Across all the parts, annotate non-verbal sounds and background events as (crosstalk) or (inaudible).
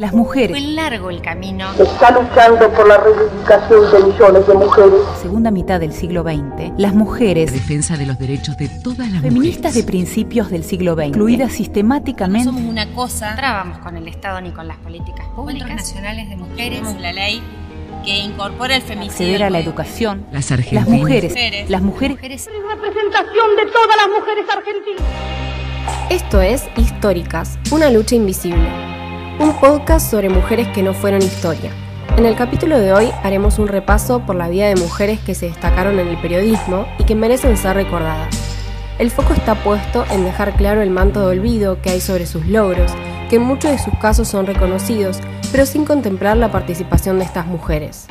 Las mujeres. Fue largo el camino. Está luchando por la reivindicación de millones de mujeres. Segunda mitad del siglo XX, las mujeres. defensa de los derechos de todas las Feministas de mujeres. principios del siglo XX, incluidas No sistemáticamente. somos una cosa. No trabamos con el Estado ni con las políticas públicas. Encuentros nacionales de mujeres. La ley que incorpora el femicidio. acceder a la educación. Las Las argentinas. mujeres, Mujeres. las mujeres, Representación de todas las mujeres argentinas. Esto es Históricas, una lucha invisible. Un podcast sobre mujeres que no fueron historia. En el capítulo de hoy haremos un repaso por la vida de mujeres que se destacaron en el periodismo y que merecen ser recordadas. El foco está puesto en dejar claro el manto de olvido que hay sobre sus logros, que en muchos de sus casos son reconocidos, pero sin contemplar la participación de estas mujeres.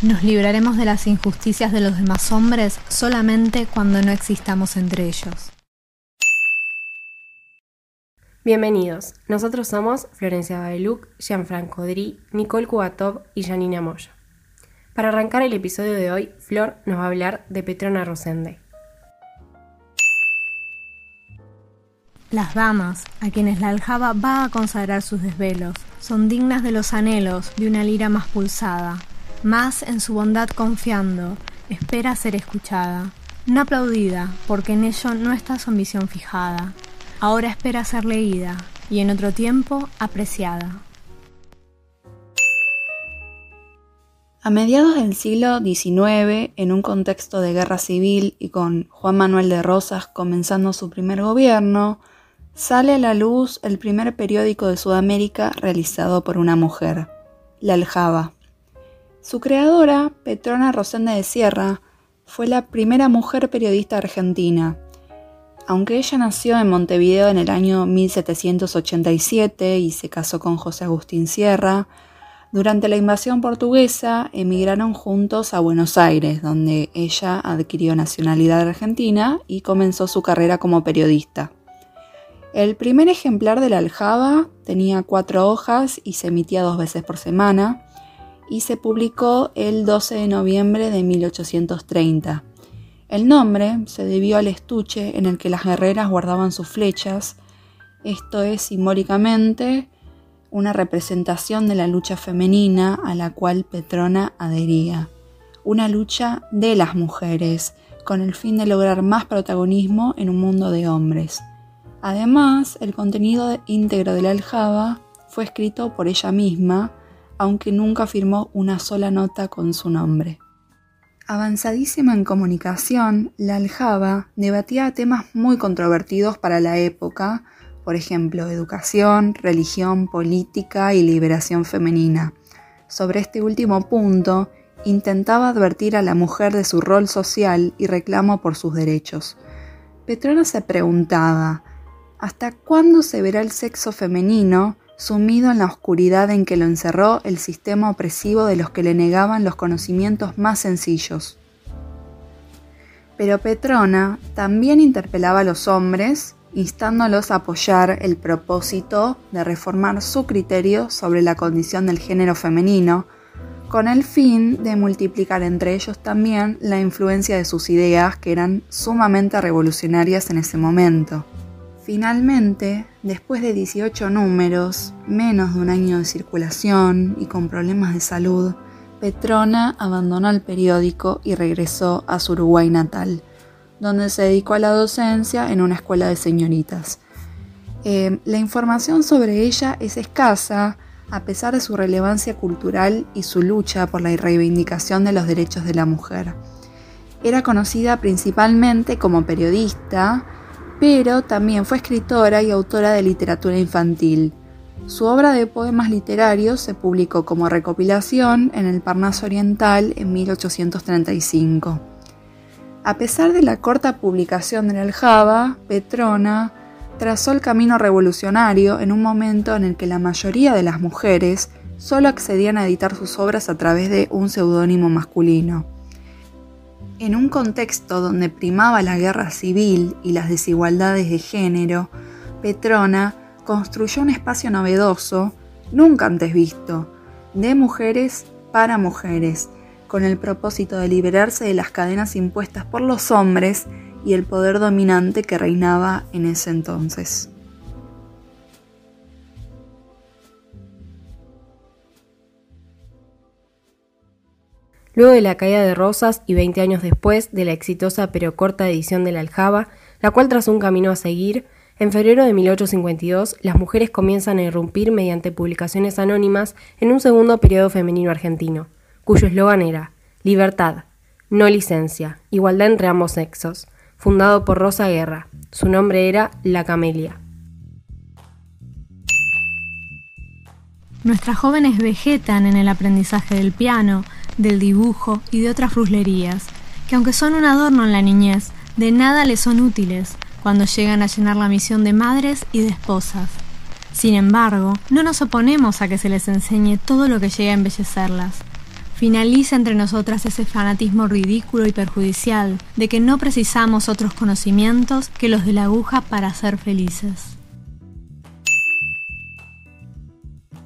Nos libraremos de las injusticias de los demás hombres solamente cuando no existamos entre ellos. Bienvenidos, nosotros somos Florencia Babeluc, Gianfranco Dri, Nicole Cubatov y Janina Moya. Para arrancar el episodio de hoy, Flor nos va a hablar de Petrona Rosende. Las damas, a quienes la aljaba va a consagrar sus desvelos, son dignas de los anhelos de una lira más pulsada, más en su bondad confiando, espera ser escuchada, no aplaudida, porque en ello no está su ambición fijada, ahora espera ser leída y en otro tiempo apreciada. A mediados del siglo XIX, en un contexto de guerra civil y con Juan Manuel de Rosas comenzando su primer gobierno, sale a la luz el primer periódico de Sudamérica realizado por una mujer, La Aljaba. Su creadora, Petrona Rosende de Sierra, fue la primera mujer periodista argentina. Aunque ella nació en Montevideo en el año 1787 y se casó con José Agustín Sierra, durante la invasión portuguesa emigraron juntos a Buenos Aires, donde ella adquirió nacionalidad argentina y comenzó su carrera como periodista. El primer ejemplar de la Aljaba tenía cuatro hojas y se emitía dos veces por semana y se publicó el 12 de noviembre de 1830. El nombre se debió al estuche en el que las guerreras guardaban sus flechas, esto es simbólicamente una representación de la lucha femenina a la cual Petrona adhería, una lucha de las mujeres, con el fin de lograr más protagonismo en un mundo de hombres. Además, el contenido íntegro de la aljaba fue escrito por ella misma, aunque nunca firmó una sola nota con su nombre. Avanzadísima en comunicación, la aljaba debatía temas muy controvertidos para la época, por ejemplo, educación, religión, política y liberación femenina. Sobre este último punto, intentaba advertir a la mujer de su rol social y reclamo por sus derechos. Petrona se preguntaba, ¿hasta cuándo se verá el sexo femenino sumido en la oscuridad en que lo encerró el sistema opresivo de los que le negaban los conocimientos más sencillos? Pero Petrona también interpelaba a los hombres instándolos a apoyar el propósito de reformar su criterio sobre la condición del género femenino, con el fin de multiplicar entre ellos también la influencia de sus ideas que eran sumamente revolucionarias en ese momento. Finalmente, después de 18 números, menos de un año de circulación y con problemas de salud, Petrona abandonó el periódico y regresó a su Uruguay natal donde se dedicó a la docencia en una escuela de señoritas. Eh, la información sobre ella es escasa, a pesar de su relevancia cultural y su lucha por la reivindicación de los derechos de la mujer. Era conocida principalmente como periodista, pero también fue escritora y autora de literatura infantil. Su obra de poemas literarios se publicó como recopilación en el Parnaso Oriental en 1835. A pesar de la corta publicación de Aljaba, Petrona trazó el camino revolucionario en un momento en el que la mayoría de las mujeres solo accedían a editar sus obras a través de un seudónimo masculino. En un contexto donde primaba la guerra civil y las desigualdades de género, Petrona construyó un espacio novedoso, nunca antes visto, de mujeres para mujeres, con el propósito de liberarse de las cadenas impuestas por los hombres y el poder dominante que reinaba en ese entonces. Luego de la caída de Rosas y 20 años después de la exitosa pero corta edición de la Aljaba, la cual trazó un camino a seguir, en febrero de 1852 las mujeres comienzan a irrumpir mediante publicaciones anónimas en un segundo periodo femenino argentino, cuyo eslogan era Libertad, no licencia, igualdad entre ambos sexos, fundado por Rosa Guerra. Su nombre era La Camelia. Nuestras jóvenes vegetan en el aprendizaje del piano, del dibujo y de otras fruslerías, que aunque son un adorno en la niñez, de nada les son útiles cuando llegan a llenar la misión de madres y de esposas. Sin embargo, no nos oponemos a que se les enseñe todo lo que llegue a embellecerlas. Finaliza entre nosotras ese fanatismo ridículo y perjudicial de que no precisamos otros conocimientos que los de la aguja para ser felices.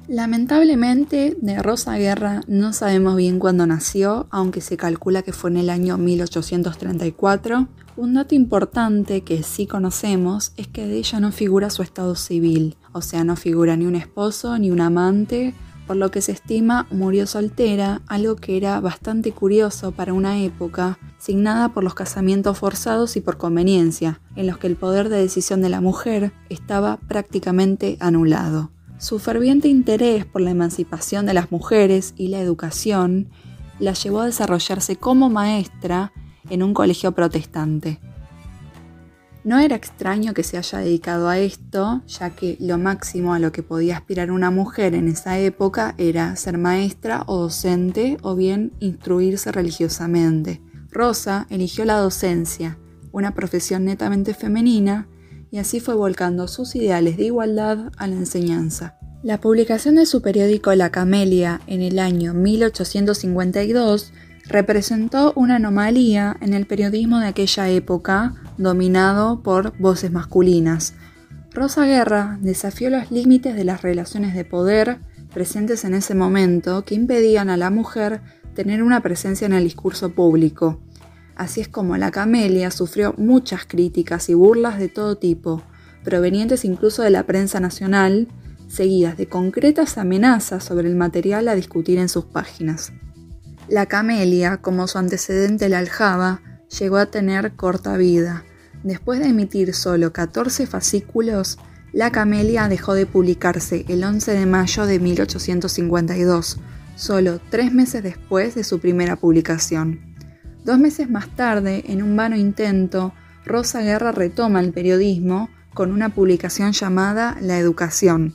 Lamentablemente, de Rosa Guerra no sabemos bien cuándo nació, aunque se calcula que fue en el año 1834. Un dato importante que sí conocemos es que de ella no figura su estado civil, o sea, no figura ni un esposo ni un amante, por lo que se estima murió soltera, algo que era bastante curioso para una época signada por los casamientos forzados y por conveniencia, en los que el poder de decisión de la mujer estaba prácticamente anulado. Su ferviente interés por la emancipación de las mujeres y la educación la llevó a desarrollarse como maestra en un colegio protestante. No era extraño que se haya dedicado a esto, ya que lo máximo a lo que podía aspirar una mujer en esa época era ser maestra o docente o bien instruirse religiosamente. Rosa eligió la docencia, una profesión netamente femenina, y así fue volcando sus ideales de igualdad a la enseñanza. La publicación de su periódico La Camelia en el año 1852 representó una anomalía en el periodismo de aquella época, dominado por voces masculinas. Rosa Guerra desafió los límites de las relaciones de poder presentes en ese momento que impedían a la mujer tener una presencia en el discurso público. Así es como la camelia sufrió muchas críticas y burlas de todo tipo, provenientes incluso de la prensa nacional, seguidas de concretas amenazas sobre el material a discutir en sus páginas. La camelia, como su antecedente la aljaba, llegó a tener corta vida. Después de emitir solo 14 fascículos, la camelia dejó de publicarse el 11 de mayo de 1852, solo tres meses después de su primera publicación. Dos meses más tarde, en un vano intento, Rosa Guerra retoma el periodismo con una publicación llamada La Educación,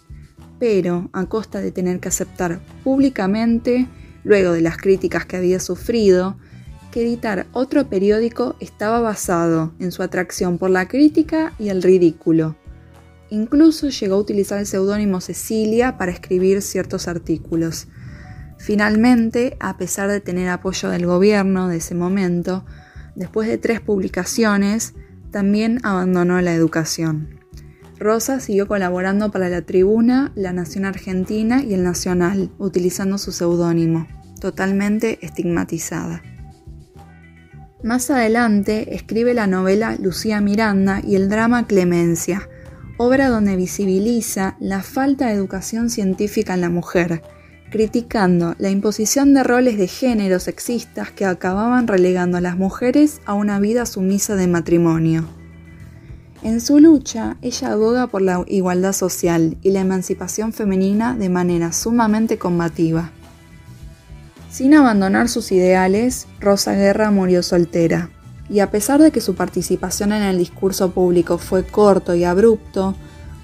pero a costa de tener que aceptar públicamente, luego de las críticas que había sufrido, que editar otro periódico estaba basado en su atracción por la crítica y el ridículo. Incluso llegó a utilizar el seudónimo Cecilia para escribir ciertos artículos. Finalmente, a pesar de tener apoyo del gobierno de ese momento, después de tres publicaciones, también abandonó la educación. Rosa siguió colaborando para la Tribuna, La Nación Argentina y El Nacional, utilizando su seudónimo, totalmente estigmatizada. Más adelante escribe la novela Lucía Miranda y el drama Clemencia, obra donde visibiliza la falta de educación científica en la mujer, criticando la imposición de roles de género sexistas que acababan relegando a las mujeres a una vida sumisa de matrimonio. En su lucha, ella aboga por la igualdad social y la emancipación femenina de manera sumamente combativa. Sin abandonar sus ideales, Rosa Guerra murió soltera, y a pesar de que su participación en el discurso público fue corto y abrupto,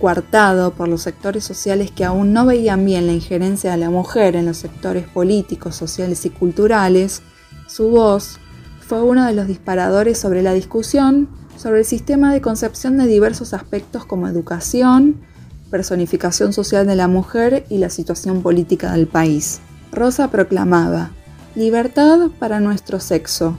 coartado por los sectores sociales que aún no veían bien la injerencia de la mujer en los sectores políticos, sociales y culturales, su voz fue uno de los disparadores sobre la discusión sobre el sistema de concepción de diversos aspectos como educación, personificación social de la mujer y la situación política del país. Rosa proclamaba, libertad para nuestro sexo.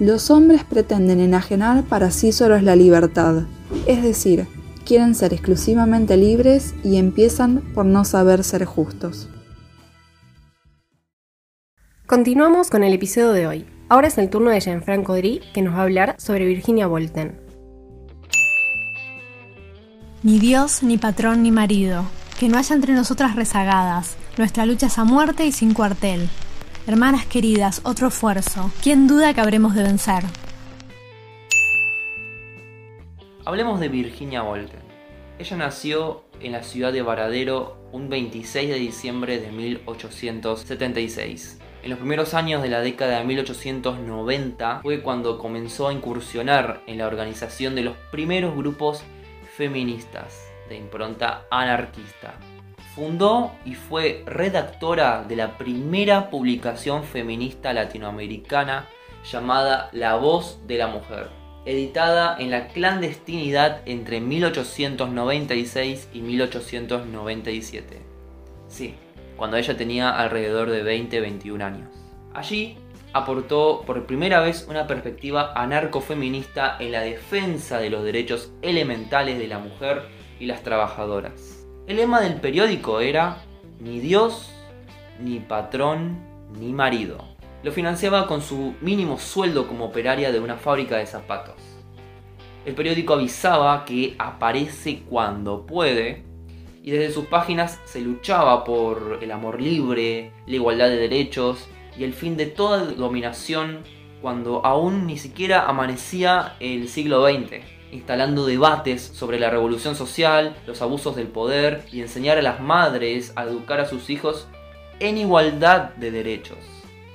Los hombres pretenden enajenar para sí solos la libertad, es decir, quieren ser exclusivamente libres y empiezan por no saber ser justos. Continuamos con el episodio de hoy. Ahora es el turno de Gianfranco Dri, que nos va a hablar sobre Virginia Bolten. Ni Dios, ni patrón, ni marido, que no haya entre nosotras rezagadas. Nuestra lucha es a muerte y sin cuartel. Hermanas queridas, otro esfuerzo. ¿Quién duda que habremos de vencer? Hablemos de Virginia Volten. Ella nació en la ciudad de Varadero un 26 de diciembre de 1876. En los primeros años de la década de 1890 fue cuando comenzó a incursionar en la organización de los primeros grupos feministas de impronta anarquista. Fundó y fue redactora de la primera publicación feminista latinoamericana llamada La Voz de la Mujer, editada en la clandestinidad entre 1896 y 1897. Sí, cuando ella tenía alrededor de 20-21 años. Allí aportó por primera vez una perspectiva anarcofeminista en la defensa de los derechos elementales de la mujer y las trabajadoras. El lema del periódico era ni Dios, ni patrón, ni marido. Lo financiaba con su mínimo sueldo como operaria de una fábrica de zapatos. El periódico avisaba que aparece cuando puede y desde sus páginas se luchaba por el amor libre, la igualdad de derechos y el fin de toda dominación cuando aún ni siquiera amanecía el siglo XX, instalando debates sobre la revolución social, los abusos del poder y enseñar a las madres a educar a sus hijos en igualdad de derechos.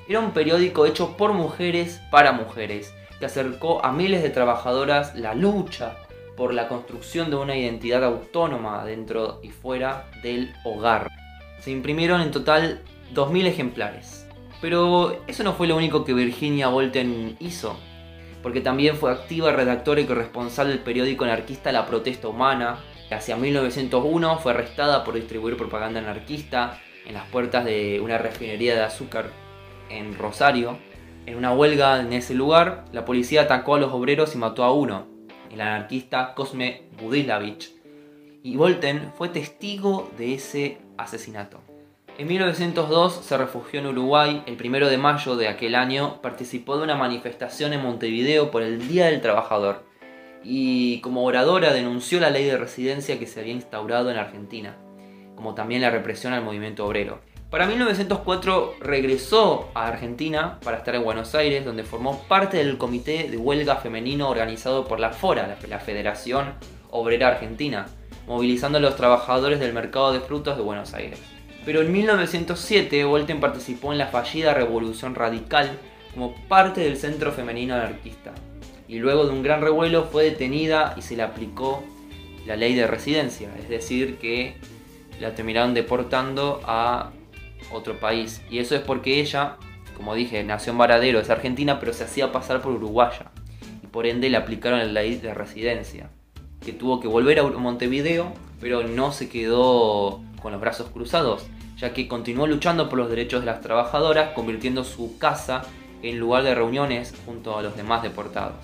Era un periódico hecho por mujeres para mujeres, que acercó a miles de trabajadoras la lucha por la construcción de una identidad autónoma dentro y fuera del hogar. Se imprimieron en total 2.000 ejemplares. Pero eso no fue lo único que Virginia Volten hizo, porque también fue activa redactora y corresponsal del periódico anarquista La Protesta Humana. Hacia 1901 fue arrestada por distribuir propaganda anarquista en las puertas de una refinería de azúcar en Rosario. En una huelga en ese lugar, la policía atacó a los obreros y mató a uno, el anarquista Cosme Budilavich, y Volten fue testigo de ese asesinato. En 1902 se refugió en Uruguay. El primero de mayo de aquel año participó de una manifestación en Montevideo por el Día del Trabajador y como oradora denunció la ley de residencia que se había instaurado en Argentina, como también la represión al movimiento obrero. Para 1904 regresó a Argentina para estar en Buenos Aires, donde formó parte del comité de huelga femenino organizado por la FORA, la Federación Obrera Argentina, movilizando a los trabajadores del mercado de frutos de Buenos Aires. Pero en 1907 Volten participó en la fallida Revolución Radical como parte del Centro Femenino Anarquista. Y luego de un gran revuelo fue detenida y se le aplicó la ley de residencia, es decir, que la terminaron deportando a otro país. Y eso es porque ella, como dije, nació en Varadero, es argentina, pero se hacía pasar por uruguaya. Y por ende le aplicaron la ley de residencia. Que tuvo que volver a Montevideo, pero no se quedó con los brazos cruzados, ya que continuó luchando por los derechos de las trabajadoras, convirtiendo su casa en lugar de reuniones junto a los demás deportados.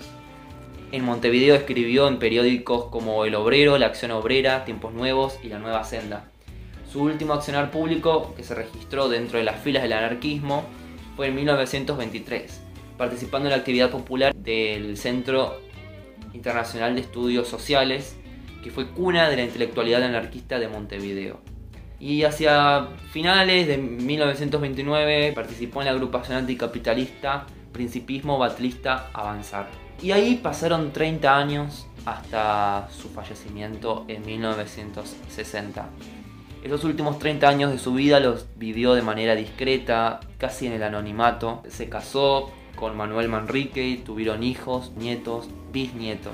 En Montevideo escribió en periódicos como El Obrero, La Acción Obrera, Tiempos Nuevos y La Nueva Senda. Su último accionar público, que se registró dentro de las filas del anarquismo, fue en 1923, participando en la actividad popular del Centro Internacional de Estudios Sociales, que fue cuna de la intelectualidad anarquista de Montevideo. Y hacia finales de 1929 participó en la agrupación anticapitalista Principismo Batlista Avanzar. Y ahí pasaron 30 años hasta su fallecimiento en 1960. Esos últimos 30 años de su vida los vivió de manera discreta, casi en el anonimato. Se casó con Manuel Manrique, tuvieron hijos, nietos, bisnietos.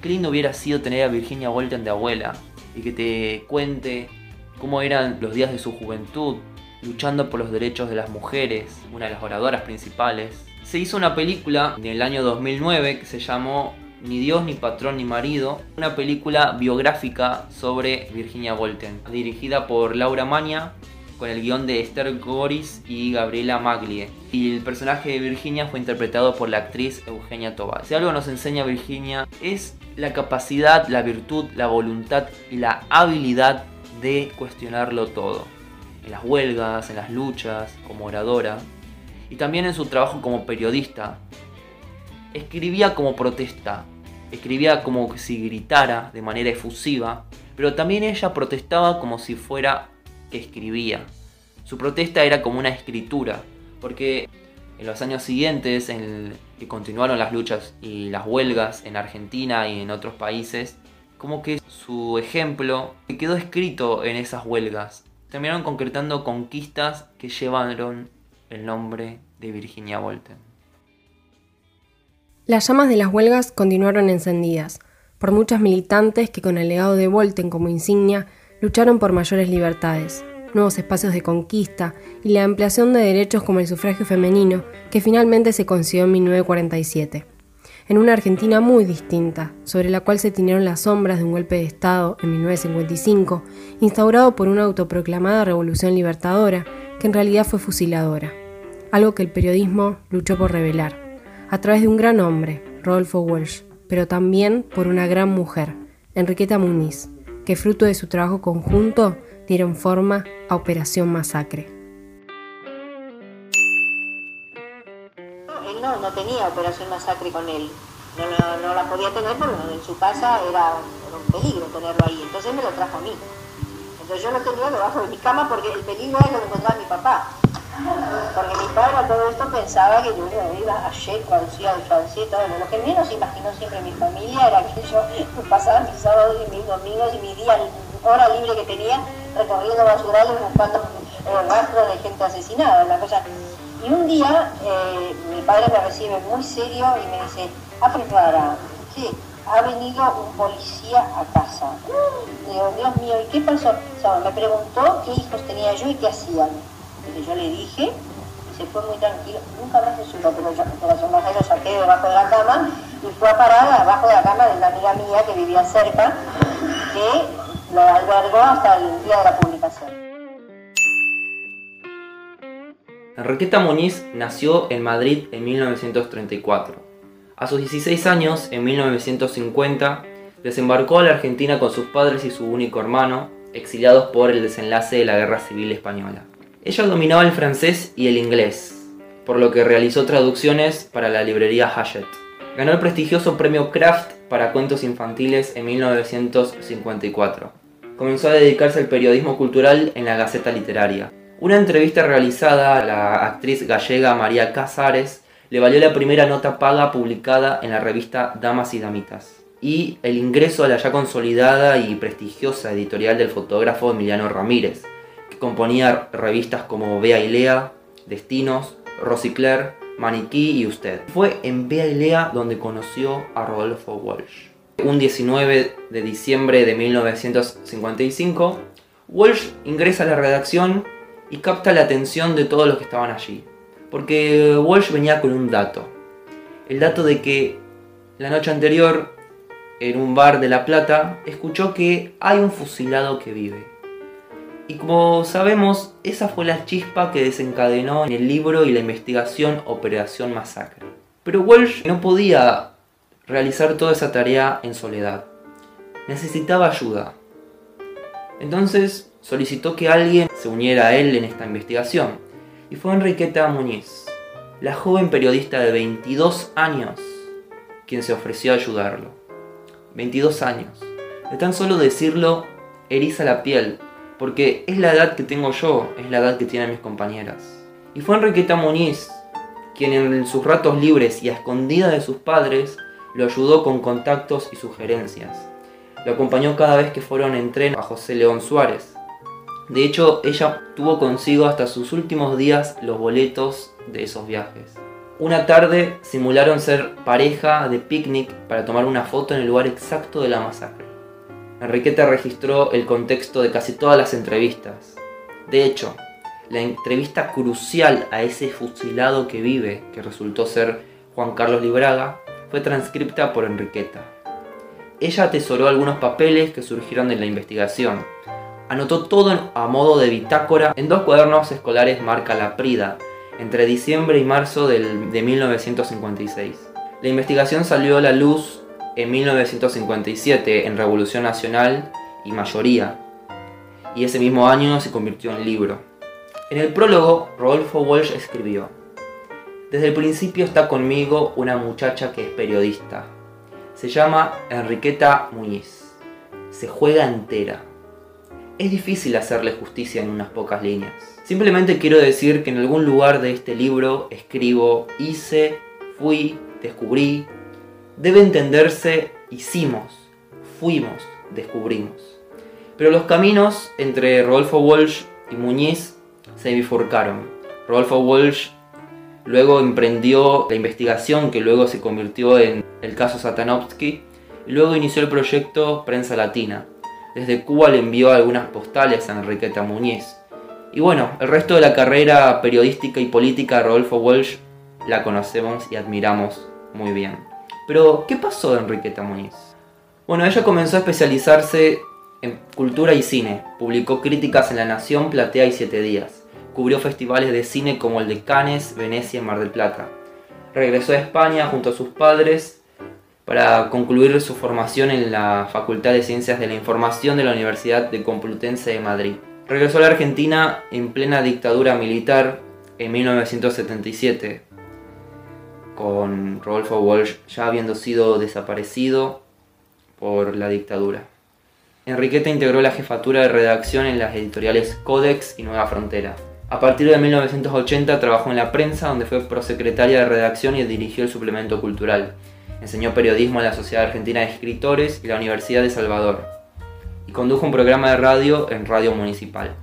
Qué lindo hubiera sido tener a Virginia Walton de abuela y que te cuente cómo eran los días de su juventud, luchando por los derechos de las mujeres, una de las oradoras principales. Se hizo una película en el año 2009 que se llamó ni Dios, ni Patrón, ni Marido, una película biográfica sobre Virginia Volten, dirigida por Laura Maña, con el guion de Esther Goris y Gabriela Maglie. Y el personaje de Virginia fue interpretado por la actriz Eugenia Tobar. Si algo nos enseña Virginia es la capacidad, la virtud, la voluntad y la habilidad de cuestionarlo todo. En las huelgas, en las luchas, como oradora. Y también en su trabajo como periodista, escribía como protesta, escribía como si gritara de manera efusiva, pero también ella protestaba como si fuera que escribía. Su protesta era como una escritura, porque en los años siguientes, en que continuaron las luchas y las huelgas en Argentina y en otros países, como que su ejemplo quedó escrito en esas huelgas. Terminaron concretando conquistas que llevaron el nombre de Virginia Volten. Las llamas de las huelgas continuaron encendidas. Por muchas militantes que con el legado de Volten como insignia lucharon por mayores libertades, nuevos espacios de conquista y la ampliación de derechos como el sufragio femenino que finalmente se consiguió en 1947 en una Argentina muy distinta, sobre la cual se tinieron las sombras de un golpe de Estado en 1955, instaurado por una autoproclamada revolución libertadora, que en realidad fue fusiladora, algo que el periodismo luchó por revelar, a través de un gran hombre, Rodolfo Walsh, pero también por una gran mujer, Enriqueta Muniz, que fruto de su trabajo conjunto dieron forma a Operación Masacre. no tenía operación masacre con él. No, la podía tener porque en su casa era, un peligro tenerlo ahí. Entonces me lo trajo a mí. Entonces yo lo tenía debajo de mi cama porque el peligro es lo que encontraba mi papá. Porque mi padre a todo esto pensaba que yo iba a Checo, al al Francia, todo. Lo que menos imaginó siempre mi familia era que yo (laughs) pasaba mis sábados y mis domingos y mi día, hora libre que tenía, recorriendo basurales buscando el rastro de gente asesinada. La cosa y un día eh, mi padre me recibe muy serio y me dice, Rara, sí, ha venido un policía a casa. digo, Dios mío, ¿y qué pasó? me preguntó qué hijos tenía yo y qué hacían. Y yo le dije, y se fue muy tranquilo, nunca más se supo, pero yo, pero lo saqué debajo de la cama y fue a parar abajo de la cama de una amiga mía que vivía cerca, que lo albergó hasta el día de la publicación. Enriqueta Muñiz nació en Madrid en 1934. A sus 16 años, en 1950, desembarcó a la Argentina con sus padres y su único hermano, exiliados por el desenlace de la Guerra Civil Española. Ella dominaba el francés y el inglés, por lo que realizó traducciones para la librería Hachette. Ganó el prestigioso premio Kraft para cuentos infantiles en 1954. Comenzó a dedicarse al periodismo cultural en la Gaceta Literaria, una entrevista realizada a la actriz gallega María Casares le valió la primera nota paga publicada en la revista Damas y Damitas y el ingreso a la ya consolidada y prestigiosa editorial del fotógrafo Emiliano Ramírez, componía revistas como Bea y Lea, Destinos, Rosicler, Maniquí y Usted. Fue en Bea y Lea donde conoció a Rodolfo Walsh. Un 19 de diciembre de 1955, Walsh ingresa a la redacción y capta la atención de todos los que estaban allí. Porque Walsh venía con un dato. El dato de que la noche anterior, en un bar de La Plata, escuchó que hay un fusilado que vive. Y como sabemos, esa fue la chispa que desencadenó en el libro y la investigación Operación Masacre. Pero Walsh no podía realizar toda esa tarea en soledad. Necesitaba ayuda. Entonces solicitó que alguien se uniera a él en esta investigación, y fue Enriqueta Muñiz, la joven periodista de 22 años, quien se ofreció a ayudarlo. 22 años. De tan solo decirlo, eriza la piel, porque es la edad que tengo yo, es la edad que tienen mis compañeras. Y fue Enriqueta Muñiz quien en sus ratos libres y a escondidas de sus padres lo ayudó con contactos y sugerencias. Lo acompañó cada vez que fueron en tren a José León Suárez, de hecho, ella tuvo consigo hasta sus últimos días los boletos de esos viajes. Una tarde simularon ser pareja de picnic para tomar una foto en el lugar exacto de la masacre. Enriqueta registró el contexto de casi todas las entrevistas. De hecho, la entrevista crucial a ese fusilado que vive, que resultó ser Juan Carlos Libraga, fue transcripta por Enriqueta. Ella atesoró algunos papeles que surgieron de la investigación, Anotó todo a modo de bitácora en dos cuadernos escolares marca La Prida, entre diciembre y marzo de 1956. La investigación salió a la luz en 1957 en Revolución Nacional y Mayoría, y ese mismo año se convirtió en libro. En el prólogo, Rodolfo Walsh escribió, Desde el principio está conmigo una muchacha que es periodista. Se llama Enriqueta Muñiz. Se juega entera. Es difícil hacerle justicia en unas pocas líneas. Simplemente quiero decir que en algún lugar de este libro escribo hice, fui, descubrí. Debe entenderse hicimos, fuimos, descubrimos. Pero los caminos entre Rodolfo Walsh y Muñiz se bifurcaron. Rodolfo Walsh luego emprendió la investigación que luego se convirtió en el caso Satanovsky y luego inició el proyecto Prensa Latina. Desde Cuba le envió algunas postales a Enriqueta Muñiz. Y bueno, el resto de la carrera periodística y política de Rodolfo Walsh la conocemos y admiramos muy bien. Pero, ¿qué pasó de Enriqueta Muñiz? Bueno, ella comenzó a especializarse en cultura y cine. Publicó críticas en La Nación, Platea y Siete Días. Cubrió festivales de cine como el de Cannes, Venecia y Mar del Plata. Regresó a España junto a sus padres para concluir su formación en la Facultad de Ciencias de la Información de la Universidad de Complutense de Madrid. Regresó a la Argentina en plena dictadura militar en 1977, con Rodolfo Walsh ya habiendo sido desaparecido por la dictadura. Enriqueta integró la jefatura de redacción en las editoriales Codex y Nueva Frontera. A partir de 1980 trabajó en la prensa, donde fue prosecretaria de redacción y dirigió el suplemento cultural. Enseñó periodismo en la Sociedad Argentina de Escritores y la Universidad de Salvador. Y condujo un programa de radio en Radio Municipal.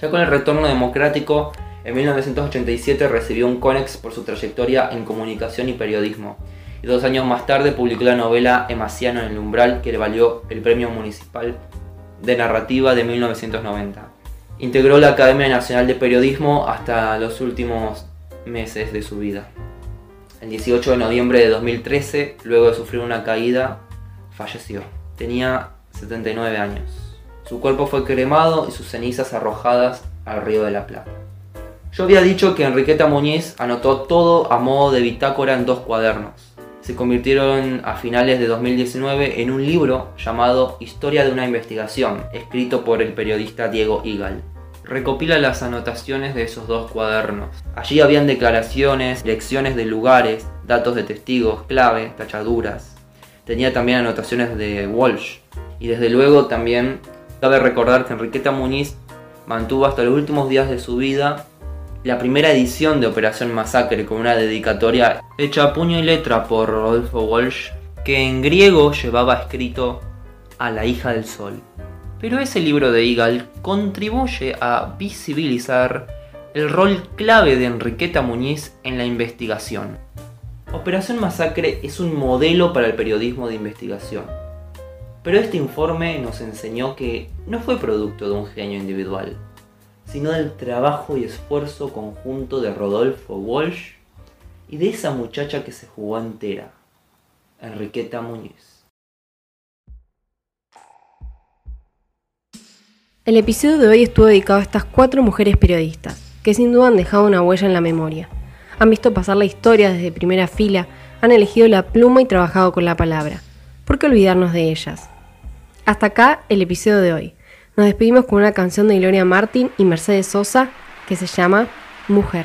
Ya con el retorno democrático, en 1987 recibió un CONEX por su trayectoria en comunicación y periodismo y dos años más tarde publicó la novela Emaciano en el umbral que le valió el Premio Municipal de Narrativa de 1990. Integró la Academia Nacional de Periodismo hasta los últimos meses de su vida. El 18 de noviembre de 2013, luego de sufrir una caída, falleció. Tenía 79 años. Su cuerpo fue cremado y sus cenizas arrojadas al río de la Plata. Yo había dicho que Enriqueta Muñiz anotó todo a modo de bitácora en dos cuadernos se convirtieron a finales de 2019 en un libro llamado Historia de una investigación, escrito por el periodista Diego Igal. Recopila las anotaciones de esos dos cuadernos. Allí habían declaraciones, lecciones de lugares, datos de testigos, clave, tachaduras. Tenía también anotaciones de Walsh. Y desde luego también cabe recordar que Enriqueta Muniz mantuvo hasta los últimos días de su vida la primera edición de Operación Masacre con una dedicatoria hecha a puño y letra por Rodolfo Walsh, que en griego llevaba escrito a la hija del sol. Pero ese libro de Eagle contribuye a visibilizar el rol clave de Enriqueta Muñiz en la investigación. Operación Masacre es un modelo para el periodismo de investigación. Pero este informe nos enseñó que no fue producto de un genio individual, sino del trabajo y esfuerzo conjunto de Rodolfo Walsh y de esa muchacha que se jugó entera, Enriqueta Muñiz. El episodio de hoy estuvo dedicado a estas cuatro mujeres periodistas, que sin duda han dejado una huella en la memoria. Han visto pasar la historia desde primera fila, han elegido la pluma y trabajado con la palabra. ¿Por qué olvidarnos de ellas? Hasta acá el episodio de hoy. Nos despedimos con una canción de Gloria Martin y Mercedes Sosa que se llama Mujer.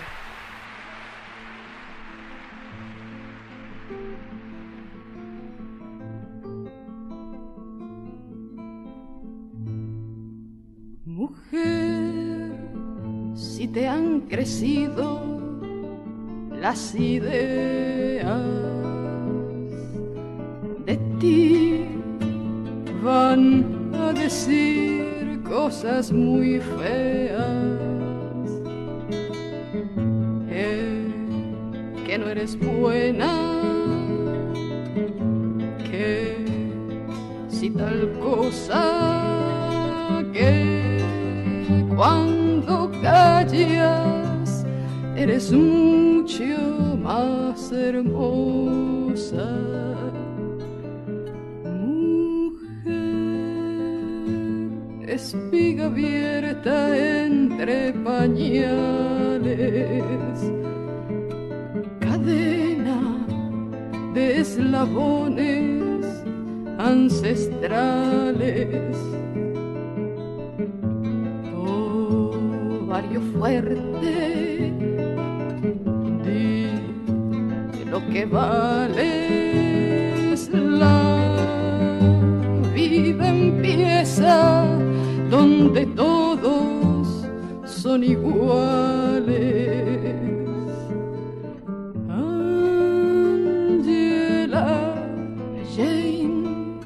Mujer, si te han crecido las ideas de ti van a decir cosas muy feas. Eh, que no eres buena, que si tal cosa, que cuando callas eres mucho más hermosa. Espiga abierta entre pañales, cadena de eslabones ancestrales. Ovario fuerte, di lo que vales es la vida empieza donde todos son iguales. Angela, Jane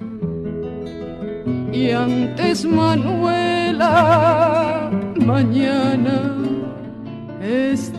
y antes Manuela, mañana es